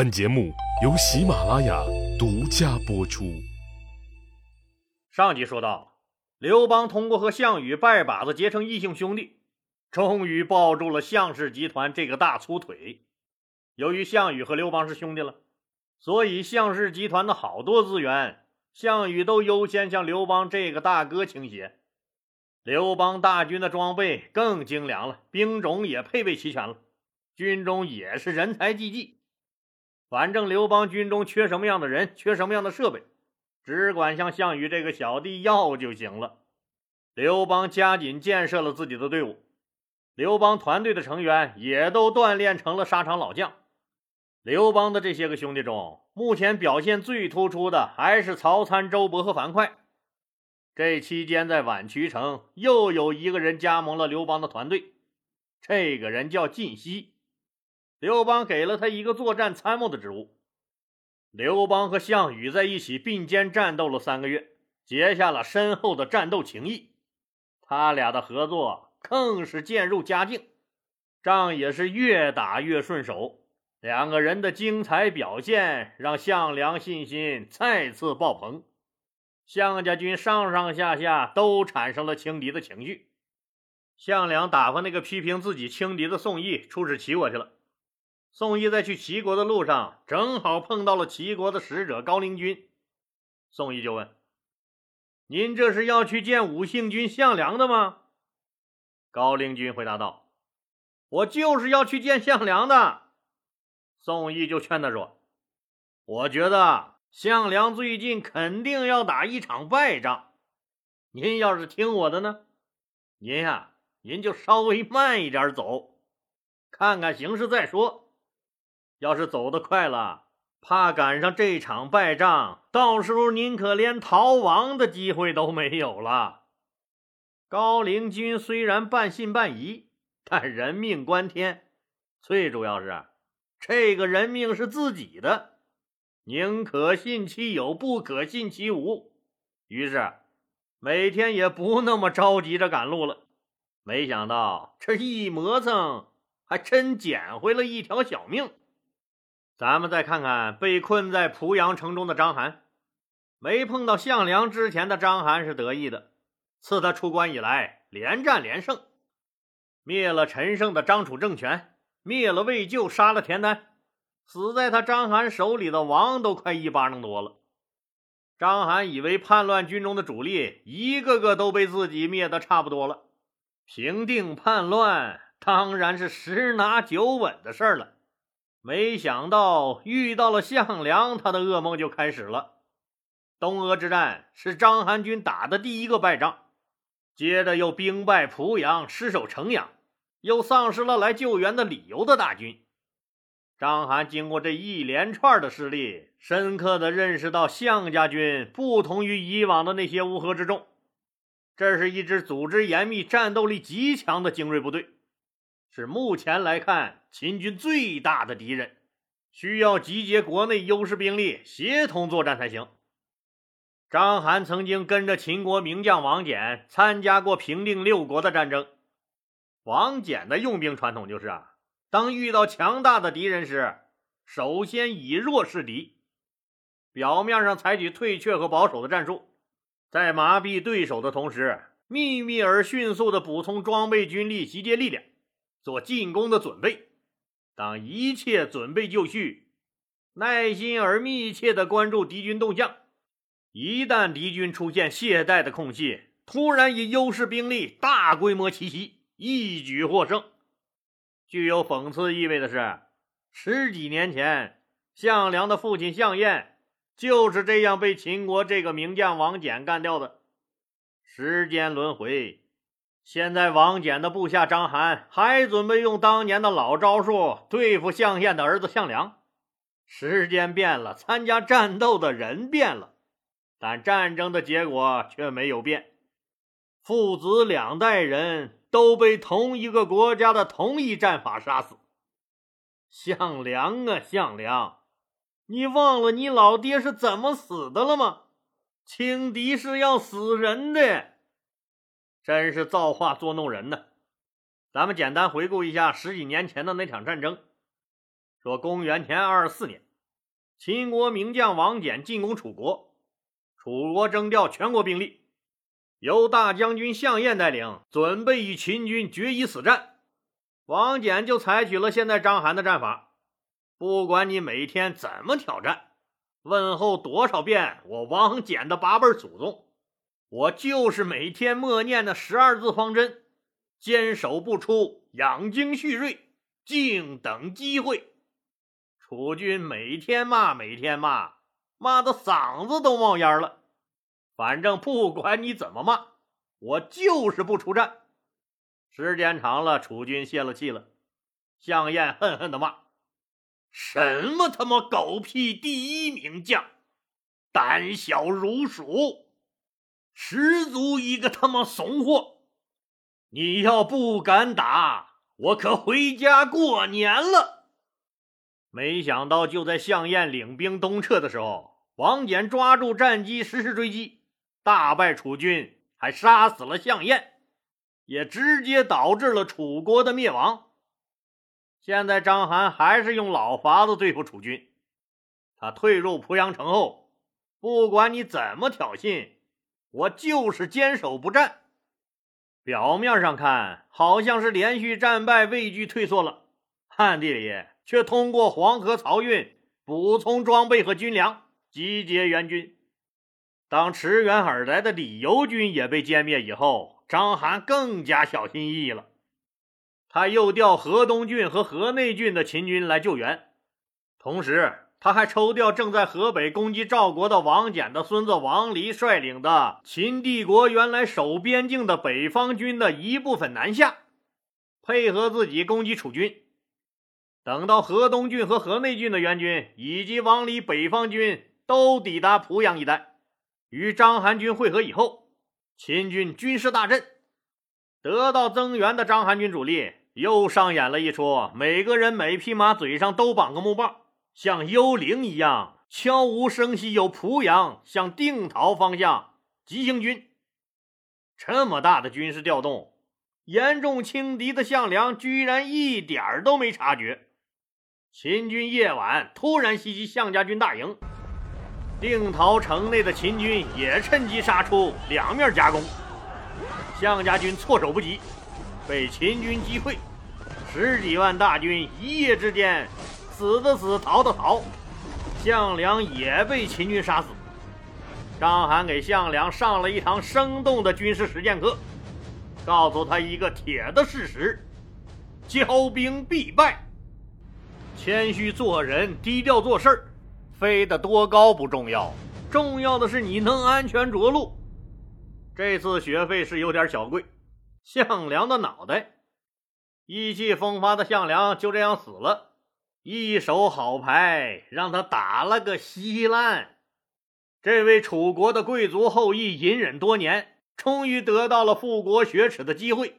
本节目由喜马拉雅独家播出。上集说到，刘邦通过和项羽拜把子结成异姓兄弟，终于抱住了项氏集团这个大粗腿。由于项羽和刘邦是兄弟了，所以项氏集团的好多资源，项羽都优先向刘邦这个大哥倾斜。刘邦大军的装备更精良了，兵种也配备齐全了，军中也是人才济济。反正刘邦军中缺什么样的人，缺什么样的设备，只管向项羽这个小弟要就行了。刘邦加紧建设了自己的队伍，刘邦团队的成员也都锻炼成了沙场老将。刘邦的这些个兄弟中，目前表现最突出的还是曹参、周勃和樊哙。这期间，在宛渠城又有一个人加盟了刘邦的团队，这个人叫晋西。刘邦给了他一个作战参谋的职务。刘邦和项羽在一起并肩战斗了三个月，结下了深厚的战斗情谊。他俩的合作更是渐入佳境，仗也是越打越顺手。两个人的精彩表现让项梁信心再次爆棚，项家军上上下下都产生了轻敌的情绪。项梁打发那个批评自己轻敌的宋义出使齐国去了。宋义在去齐国的路上，正好碰到了齐国的使者高陵君。宋义就问：“您这是要去见武姓君项梁的吗？”高陵君回答道：“我就是要去见项梁的。”宋义就劝他说：“我觉得项梁最近肯定要打一场败仗，您要是听我的呢，您呀，您就稍微慢一点走，看看形势再说。”要是走得快了，怕赶上这场败仗，到时候您可连逃亡的机会都没有了。高陵君虽然半信半疑，但人命关天，最主要是这个人命是自己的，宁可信其有，不可信其无。于是每天也不那么着急着赶路了。没想到这一磨蹭，还真捡回了一条小命。咱们再看看被困在濮阳城中的章邯，没碰到项梁之前的章邯是得意的。自他出关以来，连战连胜，灭了陈胜的张楚政权，灭了魏咎，杀了田丹，死在他章邯手里的王都快一巴掌多了。章邯以为叛乱军中的主力一个个都被自己灭得差不多了，平定叛乱当然是十拿九稳的事儿了。没想到遇到了项梁，他的噩梦就开始了。东阿之战是章邯军打的第一个败仗，接着又兵败濮阳，失守城阳，又丧失了来救援的理由的大军。章邯经过这一连串的失利，深刻的认识到项家军不同于以往的那些乌合之众，这是一支组织严密、战斗力极强的精锐部队。是目前来看秦军最大的敌人，需要集结国内优势兵力，协同作战才行。章邯曾经跟着秦国名将王翦参加过平定六国的战争。王翦的用兵传统就是啊，当遇到强大的敌人时，首先以弱示敌，表面上采取退却和保守的战术，在麻痹对手的同时，秘密而迅速的补充装备军力，集结力量。做进攻的准备，当一切准备就绪，耐心而密切地关注敌军动向。一旦敌军出现懈怠的空隙，突然以优势兵力大规模奇袭，一举获胜。具有讽刺意味的是，十几年前，项梁的父亲项燕就是这样被秦国这个名将王翦干掉的。时间轮回。现在王翦的部下章邯还准备用当年的老招数对付项燕的儿子项梁。时间变了，参加战斗的人变了，但战争的结果却没有变。父子两代人都被同一个国家的同一战法杀死。项梁啊，项梁，你忘了你老爹是怎么死的了吗？轻敌是要死人的。真是造化捉弄人呢！咱们简单回顾一下十几年前的那场战争。说公元前二十四年，秦国名将王翦进攻楚国，楚国征调全国兵力，由大将军项燕带领，准备与秦军决一死战。王翦就采取了现在章邯的战法，不管你每天怎么挑战，问候多少遍我王翦的八辈祖宗，我就是每天默念的十二字方针，坚守不出，养精蓄锐。静等机会。楚军每天骂，每天骂，骂的嗓子都冒烟了。反正不管你怎么骂，我就是不出战。时间长了，楚军泄了气了。项燕恨恨的骂：“什么他妈狗屁第一名将，胆小如鼠，十足一个他妈怂货！你要不敢打！”我可回家过年了。没想到，就在项燕领兵东撤的时候，王翦抓住战机实施追击，大败楚军，还杀死了项燕，也直接导致了楚国的灭亡。现在章邯还是用老法子对付楚军。他退入濮阳城后，不管你怎么挑衅，我就是坚守不战。表面上看，好像是连续战败，畏惧退缩了；暗地里却通过黄河漕运补充装备和军粮，集结援军。当驰援而来的李由军也被歼灭以后，章邯更加小心翼翼了。他又调河东郡和河内郡的秦军来救援，同时。他还抽调正在河北攻击赵国的王翦的孙子王离率领的秦帝国原来守边境的北方军的一部分南下，配合自己攻击楚军。等到河东郡和河内郡的援军以及王离北方军都抵达濮阳一带，与章邯军会合以后，秦军军势大振。得到增援的章邯军主力又上演了一出，每个人每匹马嘴上都绑个木棒。像幽灵一样悄无声息，由濮阳向定陶方向急行军。这么大的军事调动，严重轻敌的项梁居然一点儿都没察觉。秦军夜晚突然袭击项家军大营，定陶城内的秦军也趁机杀出，两面夹攻。项家军措手不及，被秦军击溃，十几万大军一夜之间。死的死，逃的逃，项梁也被秦军杀死。章邯给项梁上了一堂生动的军事实践课，告诉他一个铁的事实：骄兵必败。谦虚做人，低调做事儿，飞得多高不重要，重要的是你能安全着陆。这次学费是有点小贵，项梁的脑袋。意气风发的项梁就这样死了。一手好牌让他打了个稀烂。这位楚国的贵族后裔隐忍多年，终于得到了复国雪耻的机会。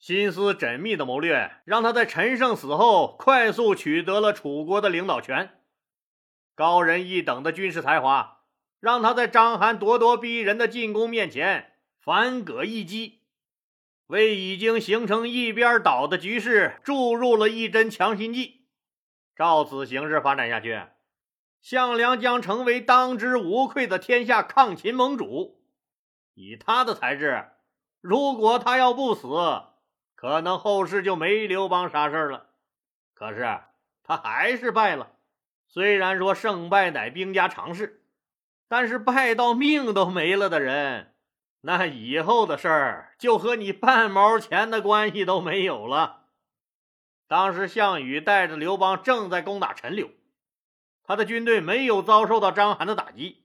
心思缜密的谋略让他在陈胜死后快速取得了楚国的领导权。高人一等的军事才华让他在章邯咄咄逼人的进攻面前反戈一击，为已经形成一边倒的局势注入了一针强心剂。照此形势发展下去，项梁将成为当之无愧的天下抗秦盟主。以他的才智，如果他要不死，可能后世就没刘邦啥事了。可是他还是败了。虽然说胜败乃兵家常事，但是败到命都没了的人，那以后的事儿就和你半毛钱的关系都没有了。当时，项羽带着刘邦正在攻打陈留，他的军队没有遭受到章邯的打击。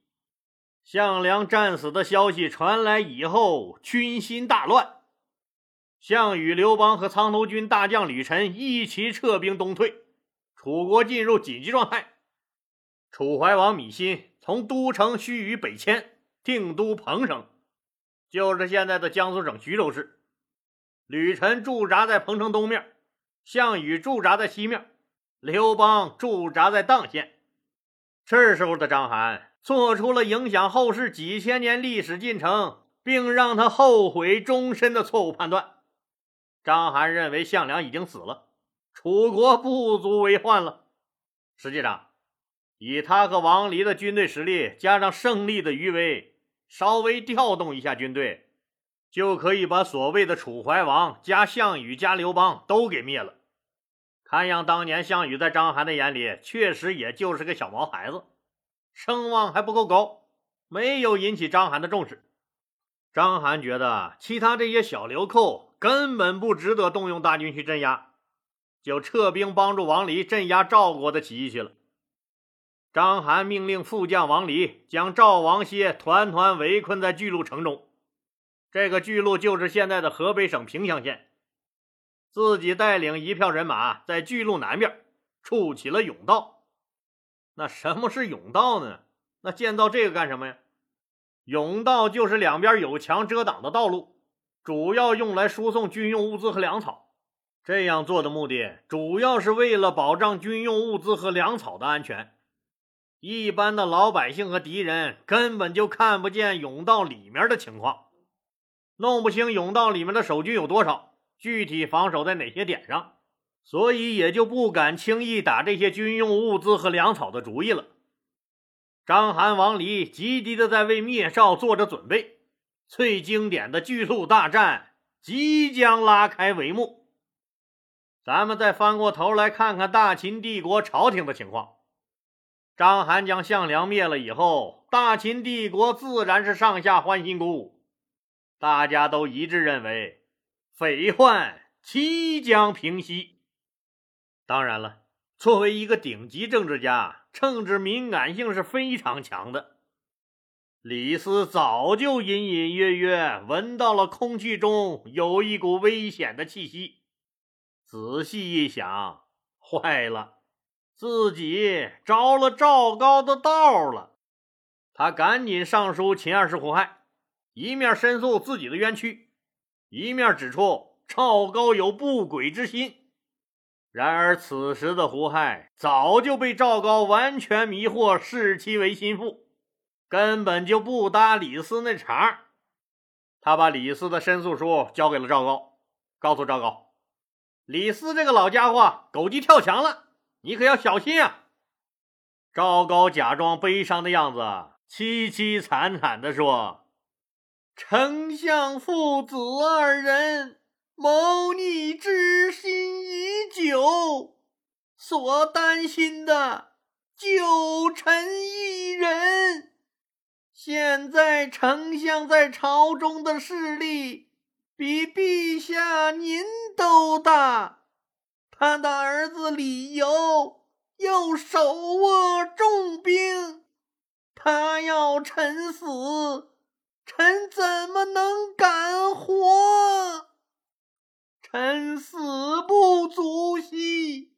项梁战死的消息传来以后，军心大乱。项羽、刘邦和苍头军大将吕臣一齐撤兵东退，楚国进入紧急状态。楚怀王芈心从都城盱眙北迁，定都彭城，就是现在的江苏省徐州市。吕臣驻扎在彭城东面。项羽驻扎在西面，刘邦驻扎在砀县。这时候的章邯做出了影响后世几千年历史进程，并让他后悔终身的错误判断。章邯认为项梁已经死了，楚国不足为患了。实际上，以他和王离的军队实力，加上胜利的余威，稍微调动一下军队，就可以把所谓的楚怀王加项羽加刘邦都给灭了。看样当年项羽在章邯的眼里，确实也就是个小毛孩子，声望还不够高，没有引起章邯的重视。章邯觉得其他这些小流寇根本不值得动用大军去镇压，就撤兵帮助王离镇压赵国的起义去了。章邯命令副将王离将赵王歇团团围困在巨鹿城中，这个巨鹿就是现在的河北省平乡县。自己带领一票人马在巨鹿南边筑起了甬道。那什么是甬道呢？那建造这个干什么呀？甬道就是两边有墙遮挡的道路，主要用来输送军用物资和粮草。这样做的目的主要是为了保障军用物资和粮草的安全。一般的老百姓和敌人根本就看不见甬道里面的情况，弄不清甬道里面的守军有多少，具体防守在哪些点上，所以也就不敢轻易打这些军用物资和粮草的主意了。章邯、王离急急的在为灭赵做着准备，最经典的巨鹿大战即将拉开帷幕。咱们再翻过头来看看大秦帝国朝廷的情况。章邯将项梁灭了以后，大秦帝国自然是上下欢欣鼓舞，大家都一致认为匪患即将平息。当然了，作为一个顶级政治家，政治敏感性是非常强的。李斯早就隐隐约约闻到了空气中有一股危险的气息，仔细一想，坏了。自己着了赵高的道了，他赶紧上书秦二世胡亥，一面申诉自己的冤屈，一面指出赵高有不轨之心。然而此时的胡亥早就被赵高完全迷惑，视其为心腹，根本就不搭李斯那茬。他把李斯的申诉书交给了赵高，告诉赵高，李斯这个老家伙狗急跳墙了。你可要小心啊！赵高假装悲伤的样子，凄凄惨惨地说：“丞相父子二人谋逆之心已久，所担心的就臣一人。现在丞相在朝中的势力比陛下您都大。”他的儿子李由又手握重兵，他要臣死，臣怎么能敢活？臣死不足惜，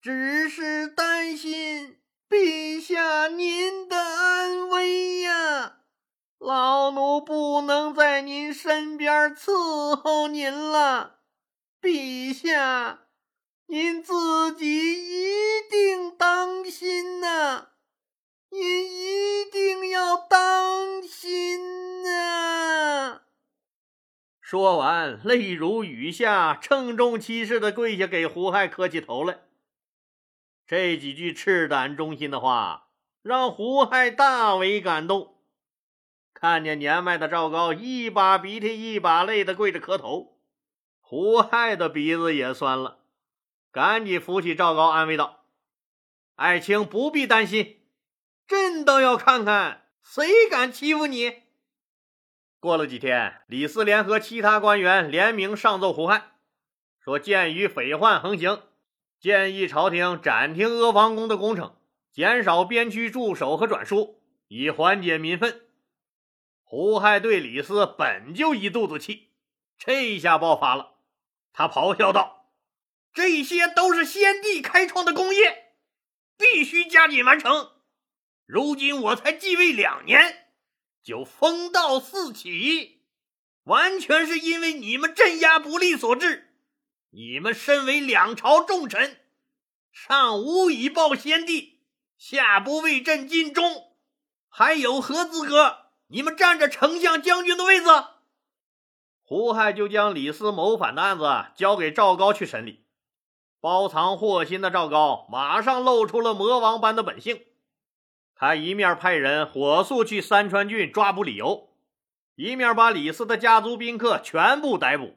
只是担心陛下您的安危呀！老奴不能在您身边伺候您了，陛下。您自己说完，泪如雨下，郑重其事的跪下给胡亥磕起头来。这几句赤胆忠心的话，让胡亥大为感动。看见年迈的赵高一把鼻涕一把泪的跪着磕头，胡亥的鼻子也酸了。赶紧扶起赵高，安慰道：“爱卿不必担心，朕倒要看看谁敢欺负你。”过了几天，李斯联合其他官员联名上奏胡亥，说：“鉴于匪患横行，建议朝廷暂停阿房宫的工程，减少边区驻守和转输，以缓解民愤。”胡亥对李斯本就一肚子气，这一下爆发了，他咆哮道。这些都是先帝开创的功业，必须加紧完成。如今我才继位两年，就风道四起，完全是因为你们镇压不力所致。你们身为两朝重臣，上无以报先帝，下不为朕尽忠，还有何资格？你们占着丞相将军的位子？胡亥就将李斯谋反的案子交给赵高去审理。包藏祸心的赵高马上露出了魔王般的本性。他一面派人火速去三川郡抓捕李由，一面把李斯的家族宾客全部逮捕，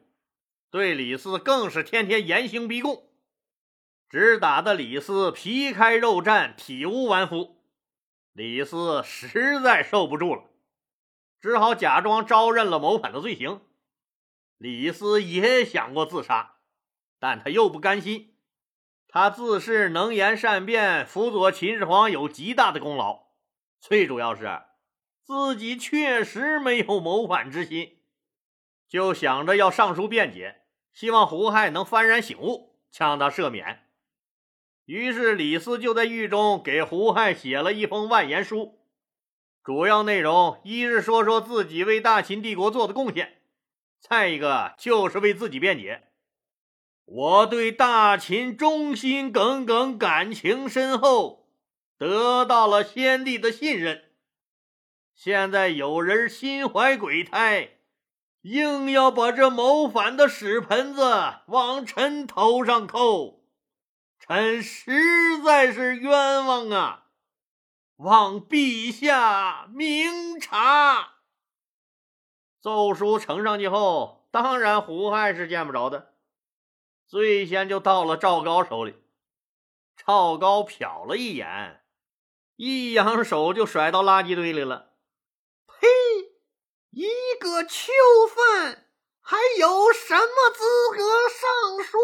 对李斯更是天天严刑逼供，只打得李斯皮开肉绽、体无完肤。李斯实在受不住了，只好假装招认了谋反的罪行。李斯也想过自杀，但他又不甘心。他自恃能言善辩，辅佐秦始皇有极大的功劳。最主要是自己确实没有谋反之心，就想着要上书辩解，希望胡亥能幡然醒悟，将他赦免。于是李斯就在狱中给胡亥写了一封万言书，主要内容一是说说自己为大秦帝国做的贡献，再一个就是为自己辩解。我对大秦忠心耿耿，感情深厚，得到了先帝的信任。现在有人心怀鬼胎，硬要把这谋反的屎盆子往臣头上扣，臣实在是冤枉啊！望陛下明察。奏书呈上去后，当然胡亥是见不着的。最先就到了赵高手里，赵高瞟了一眼，一扬手就甩到垃圾堆里了。呸！一个囚犯还有什么资格上书？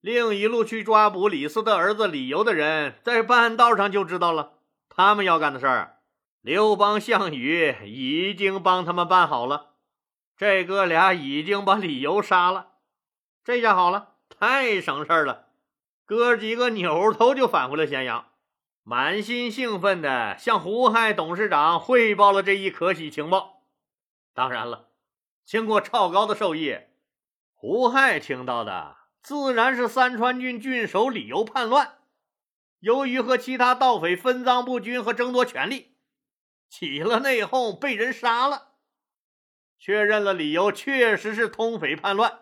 另一路去抓捕李斯的儿子李由的人，在半道上就知道了他们要干的事儿。刘邦、项羽已经帮他们办好了，这哥俩已经把李由杀了。这下好了，太省事儿了。哥几个扭头就返回了咸阳，满心兴奋的向胡亥董事长汇报了这一可喜情报。当然了，经过赵高的授意，胡亥听到的自然是三川郡郡守李由叛乱，由于和其他盗匪分赃不均和争夺权力，起了内讧，被人杀了。确认了李由确实是通匪叛乱。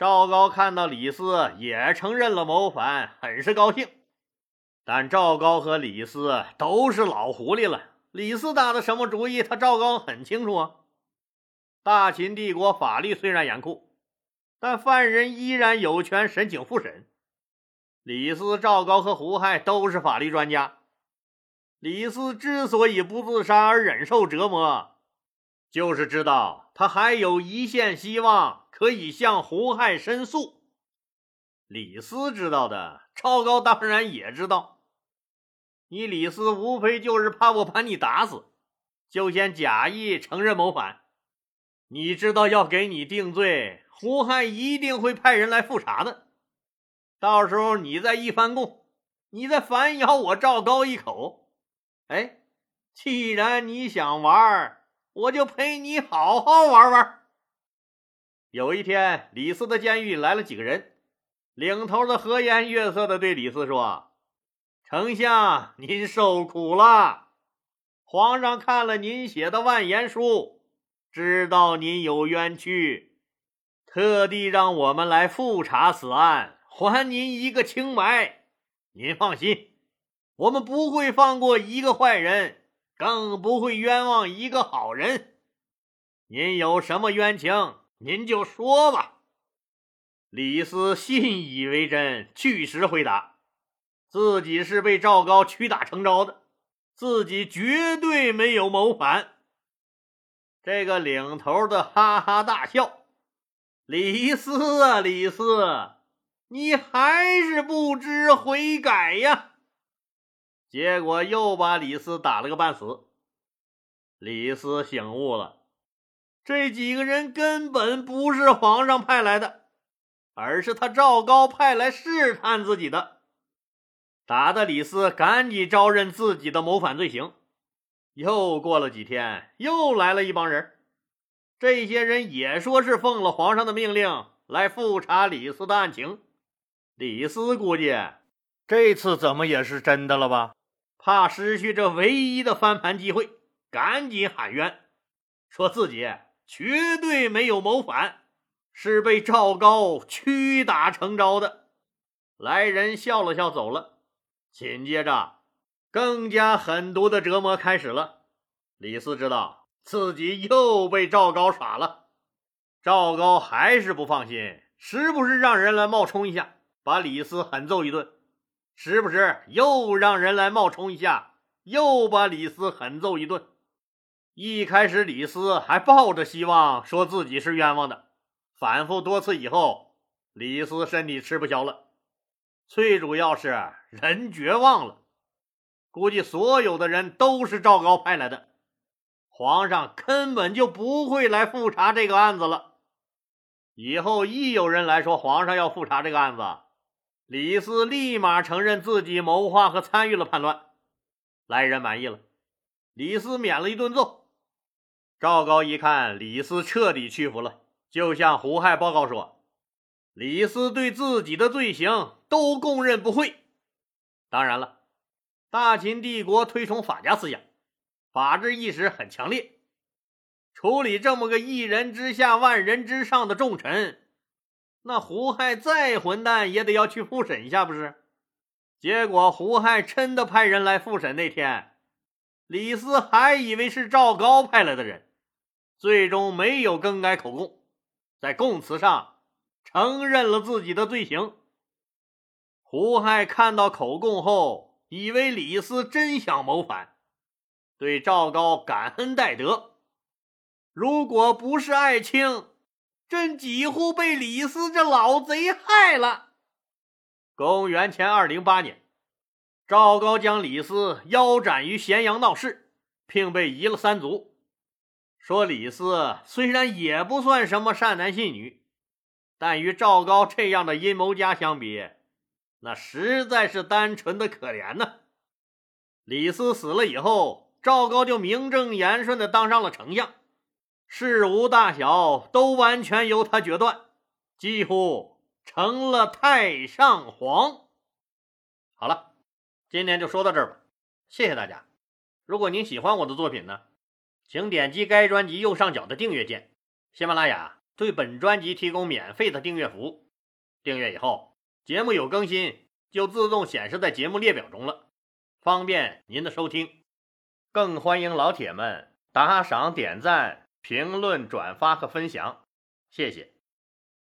赵高看到李斯也承认了谋反，很是高兴。但赵高和李斯都是老狐狸了，李斯打的什么主意，他赵高很清楚啊。大秦帝国法律虽然严酷，但犯人依然有权申请复审。李斯、赵高和胡亥都是法律专家。李斯之所以不自杀而忍受折磨，就是知道他还有一线希望。可以向胡亥申诉。李斯知道的，赵高当然也知道。你李斯无非就是怕我把你打死，就先假意承认谋反。你知道要给你定罪，胡亥一定会派人来复查的。到时候你再一翻供，你再反咬我赵高一口。哎，既然你想玩，我就陪你好好玩玩。有一天，李四的监狱来了几个人，领头的和颜悦色的对李四说：“丞相，您受苦了。皇上看了您写的万言书，知道您有冤屈，特地让我们来复查此案，还您一个清白。您放心，我们不会放过一个坏人，更不会冤枉一个好人。您有什么冤情？”您就说吧。李斯信以为真，据实回答，自己是被赵高屈打成招的，自己绝对没有谋反。这个领头的哈哈大笑：“李斯啊，李斯，你还是不知悔改呀！”结果又把李斯打了个半死。李斯醒悟了。这几个人根本不是皇上派来的，而是他赵高派来试探自己的。打的李斯赶紧招认自己的谋反罪行。又过了几天，又来了一帮人，这些人也说是奉了皇上的命令来复查李斯的案情。李斯估计这次怎么也是真的了吧？怕失去这唯一的翻盘机会，赶紧喊冤，说自己。绝对没有谋反，是被赵高屈打成招的。来人笑了笑，走了。紧接着，更加狠毒的折磨开始了。李斯知道自己又被赵高耍了，赵高还是不放心，时不时让人来冒充一下，把李斯狠揍一顿；时不时又让人来冒充一下，又把李斯狠揍一顿。一开始，李斯还抱着希望，说自己是冤枉的。反复多次以后，李斯身体吃不消了。最主要是人绝望了，估计所有的人都是赵高派来的，皇上根本就不会来复查这个案子了。以后一有人来说皇上要复查这个案子，李斯立马承认自己谋划和参与了叛乱。来人满意了，李斯免了一顿揍。赵高一看李斯彻底屈服了，就向胡亥报告说。李斯对自己的罪行都供认不讳。当然了，大秦帝国推崇法家思想，法治意识很强烈。处理这么个一人之下万人之上的重臣，那胡亥再混蛋也得要去复审一下，不是？结果胡亥真的派人来复审那天，李斯还以为是赵高派来的人，最终没有更改口供，在供词上。承认了自己的罪行。胡亥看到口供后，以为李斯真想谋反，对赵高感恩戴德。如果不是爱卿，朕几乎被李斯这老贼害了。公元前二零八年，赵高将李斯腰斩于咸阳闹市，并被夷了三族。说李斯虽然也不算什么善男信女。但与赵高这样的阴谋家相比，那实在是单纯的可怜呢。李斯死了以后，赵高就名正言顺的当上了丞相，事无大小都完全由他决断，几乎成了太上皇。好了，今天就说到这儿吧，谢谢大家。如果您喜欢我的作品呢，请点击该专辑右上角的订阅键。喜马拉雅。对本专辑提供免费的订阅服务，订阅以后，节目有更新就自动显示在节目列表中了，方便您的收听。更欢迎老铁们打赏、点赞、评论、转发和分享，谢谢。